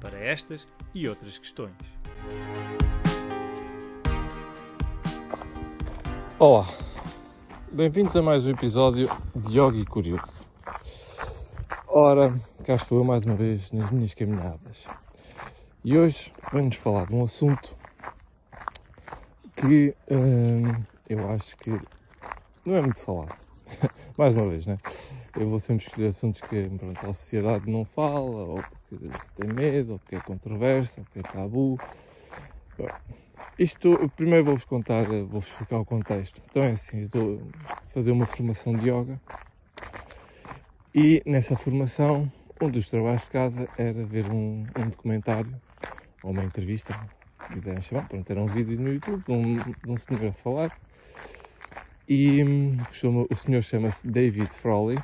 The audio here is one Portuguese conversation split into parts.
para estas e outras questões. Olá, bem-vindos a mais um episódio de Yogi Curioso. Ora, cá estou eu mais uma vez nas minhas caminhadas e hoje vamos falar de um assunto que hum, eu acho que não é muito falado mais uma vez, né? Eu vou sempre escolher assuntos que pronto, a sociedade não fala, ou que se tem medo, ou que é controverso, ou que é tabu. Bom, isto, primeiro vou-vos contar, vou-vos explicar o contexto. Então é assim, eu estou a fazer uma formação de yoga e nessa formação um dos trabalhos de casa era ver um, um documentário ou uma entrevista, se quiserem chamar, pronto, era um vídeo no YouTube de um, de um senhor a falar e chama, o senhor chama-se David Frawley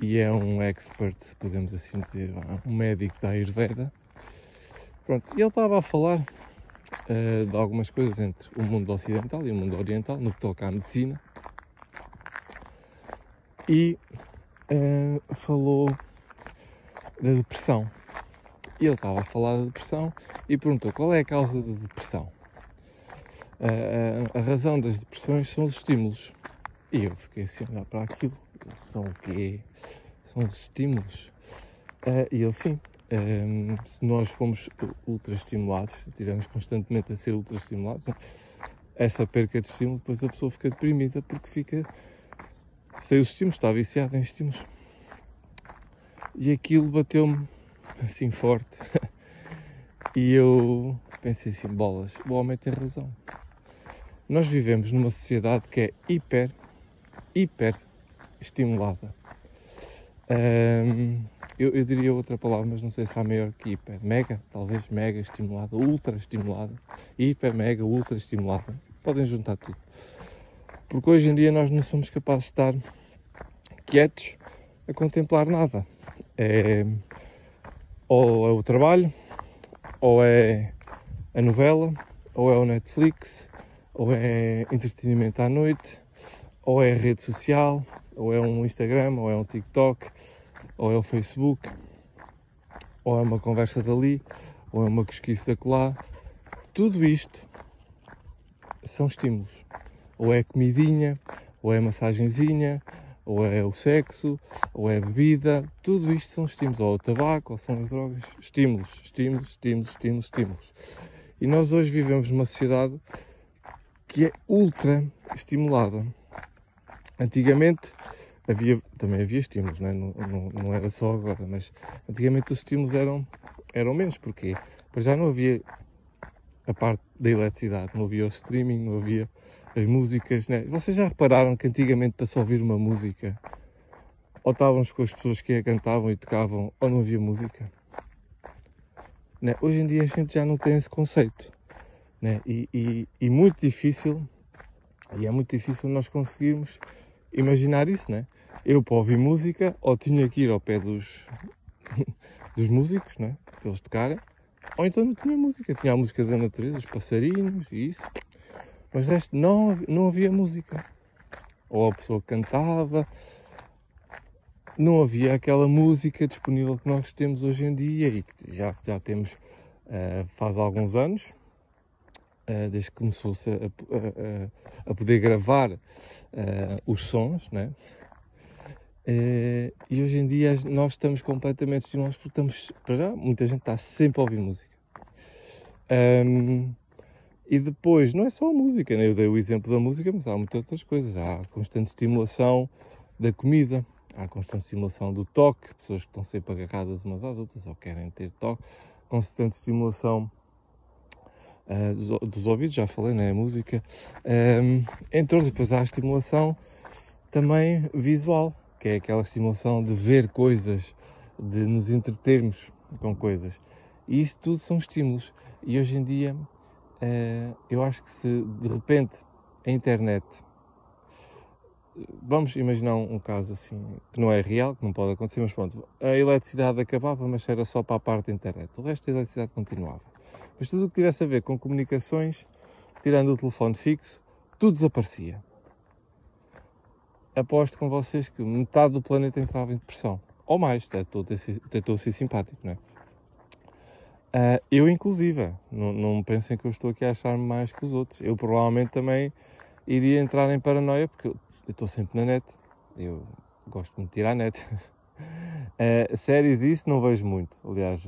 e é um expert, podemos assim dizer, um médico da Ayurveda. Pronto, ele estava a falar uh, de algumas coisas entre o mundo ocidental e o mundo oriental, no que toca à medicina. E uh, falou da depressão. E ele estava a falar da depressão e perguntou qual é a causa da depressão a, a, razão das depressões são os estímulos. E eu fiquei assim a olhar para aquilo. São o quê? São os estímulos. Uh, e ele sim. Um, se nós fomos ultra estimulados, estivermos constantemente a ser ultra estimulados, essa perca de estímulo, depois a pessoa fica deprimida porque fica sem os estímulos, está viciada em estímulos. E aquilo bateu-me assim forte. e eu pensei assim, bolas, o homem tem razão. Nós vivemos numa sociedade que é hiper, hiper estimulada. Um, eu, eu, diria outra palavra, mas não sei se há maior que hiper. Mega, talvez mega estimulada, ultra estimulada, hiper, mega, ultra estimulada. Podem juntar tudo. Porque hoje em dia nós não somos capazes de estar quietos a contemplar nada. É, ou é o trabalho, ou é a novela, ou é o Netflix, ou é entretenimento à noite, ou é rede social, ou é um Instagram, ou é um TikTok, ou é o Facebook, ou é uma conversa dali, ou é uma pesquisa daquela. Tudo isto são estímulos. Ou é comidinha, ou é massagenzinha, ou é o sexo, ou é a bebida, tudo isto são estímulos, ou o tabaco, ou são as drogas, estímulos, estímulos, estímulos, estímulos, estímulos. E nós hoje vivemos numa sociedade que é ultra estimulada. Antigamente havia, também havia estímulos, não, é? não, não, não, era só agora, mas antigamente os estímulos eram, eram menos. Porque já não havia a parte da eletricidade, não havia o streaming, não havia as músicas. Né? Vocês já repararam que antigamente para só ouvir uma música, ou estávamos com as pessoas que a cantavam e tocavam, ou não havia música? Né? Hoje em dia a gente já não tem esse conceito. Né? E, e, e, muito difícil, e é muito difícil nós conseguirmos imaginar isso, né? Eu para ouvir música, ou tinha que ir ao pé dos, dos músicos, né? Para eles tocarem, ou então não tinha música, tinha a música da natureza, os passarinhos e isso, mas resto não, não havia música. Ou a pessoa cantava, não havia aquela música disponível que nós temos hoje em dia e que já, já temos uh, faz alguns anos, uh, desde que começou-se a, a, a, poder gravar uh, os sons, né? e hoje em dia nós estamos completamente estimulados porque estamos, para já, muita gente está sempre a ouvir música. Um, e depois, não é só a música, né? eu dei o exemplo da música, mas há muitas outras coisas. Há constante estimulação da comida, há constante estimulação do toque, pessoas que estão sempre agarradas umas às outras ou querem ter toque, constante estimulação uh, dos, dos, ouvidos, já falei, né? A música. Um, entre outros, depois há a estimulação também visual, que é aquela estimulação de ver coisas, de nos entretermos com coisas. E isso tudo são estímulos. E hoje em dia, uh, eu acho que se de repente a internet. Vamos imaginar um, caso assim, que não é real, que não pode acontecer, mas pronto, a eletricidade acabava, mas era só para a parte da internet. O resto da eletricidade continuava. Mas tudo o que tivesse a ver com comunicações, tirando o telefone fixo, tudo desaparecia. Aposto com vocês que metade do planeta entrava em depressão. Ou mais, estou a ser simpático, não é? Uh, eu, inclusive, não, não pensem que eu estou aqui a achar-me mais que os outros. Eu provavelmente também iria entrar em paranoia, porque eu estou sempre na net. Eu gosto muito de tirar a net. Uh, séries, isso não vejo muito. Aliás,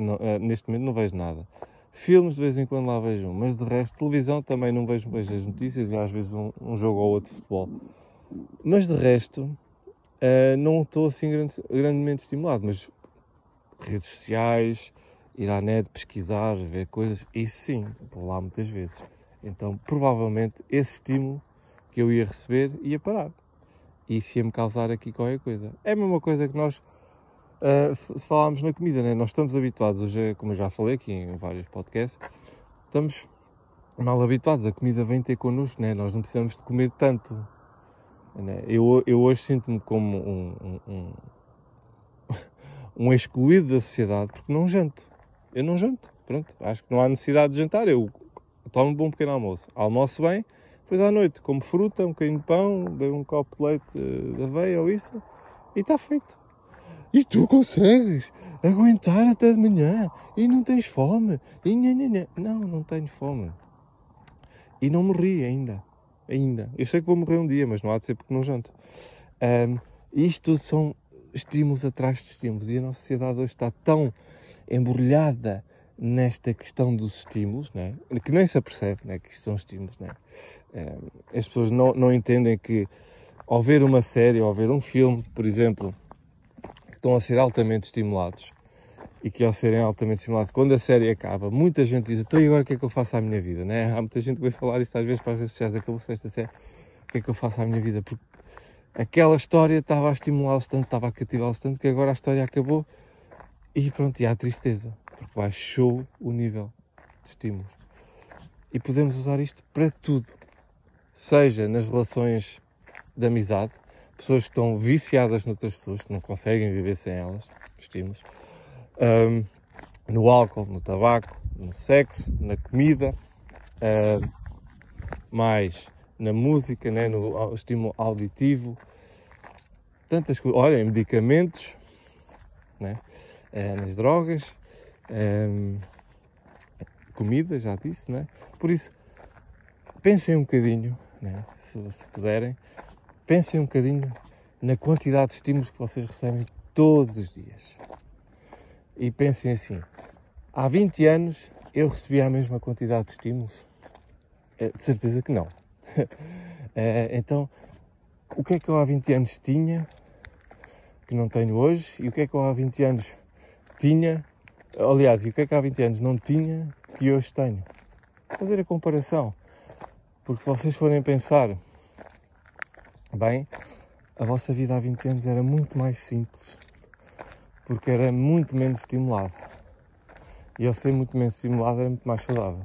não, uh, neste momento não vejo nada. Filmes de vez em quando lá vejo, mas de resto, televisão também não vejo, vejo as notícias e às vezes um, um jogo ou outro de futebol. Mas de resto, uh, não estou assim grande, grandemente estimulado. Mas redes sociais, ir à net, pesquisar, ver coisas, isso sim, estou lá muitas vezes. Então, provavelmente, esse estímulo que eu ia receber ia parar. E isso ia-me causar aqui qualquer coisa. É a mesma coisa que nós, uh, se falarmos na comida, né? nós estamos habituados, hoje, como eu já falei aqui em vários podcasts, estamos mal habituados, a comida vem ter connosco, né? nós não precisamos de comer tanto. Né? Eu, eu hoje sinto-me como um, um, um, um excluído da sociedade porque não janto. Eu não janto, pronto, acho que não há necessidade de jantar. Eu tomo um bom pequeno almoço, almoço bem, depois à noite como fruta, um bocadinho de pão, bebo um copo de leite eh, de aveia ou isso, e está feito. E tu consegues aguentar até de manhã e não tens fome. E nha, nha, nha. Não, não tenho fome. E não morri ainda. Ainda. Eu sei que vou morrer um dia, mas não há de ser porque não janto. Um, isto são estímulos atrás de estímulos. E a nossa sociedade hoje está tão embrulhada nesta questão dos estímulos, né? que nem se apercebe né? que isto são estímulos. Né? as pessoas não, não entendem que ao ver uma série, ao ver um filme, por exemplo, que estão a ser altamente estimulados e que ao serem altamente estimulados, quando a série acaba, muita gente diz, então e agora o que é que eu faço à minha vida? Né? Há muita gente que vai falar isto às vezes para as redes sociais, acabou-se esta série, o que é que eu faço à minha vida? Porque aquela história estava a estimulá-los tanto, estava a cativá-los tanto, que agora a história acabou e pronto, e há tristeza porque baixou o nível de estímulos. E podemos usar isto para tudo, seja nas relações de amizade, pessoas que estão viciadas noutras pessoas, que não conseguem viver sem elas, estímulos, um, no álcool, no tabaco, no sexo, na comida, um, mais na música, né, no estímulo auditivo, tantas coisas. Olha, em medicamentos, né, eh, nas drogas, comida, já disse, né? Por isso, pensem um bocadinho, né? se, se puderem, pensem um bocadinho na quantidade de estímulos que vocês recebem todos os dias. E pensem assim: há 20 anos eu recebia a mesma quantidade de estímulos? É, de certeza que não. é, então, o que é que eu há 20 anos tinha que não tenho hoje? E o que é que eu há 20 anos tinha Aliás, e o que é que há 20 anos não tinha que hoje tenho? Fazer a comparação. Porque se vocês forem pensar, bem, a vossa vida há 20 anos era muito mais simples. Porque era muito menos estimulado. E ao ser muito menos estimulado era muito mais saudável.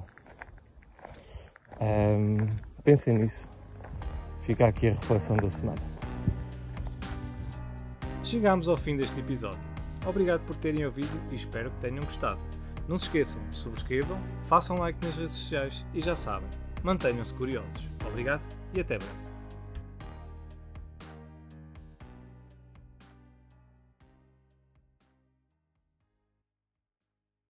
Um, pensem nisso. Fica aqui a reflexão da semana. Chegamos ao fim deste episódio. Obrigado por terem ouvido e espero que tenham gostado. Não se esqueçam, subscrevam, façam like nas redes sociais e já sabem, mantenham-se curiosos. Obrigado e até breve.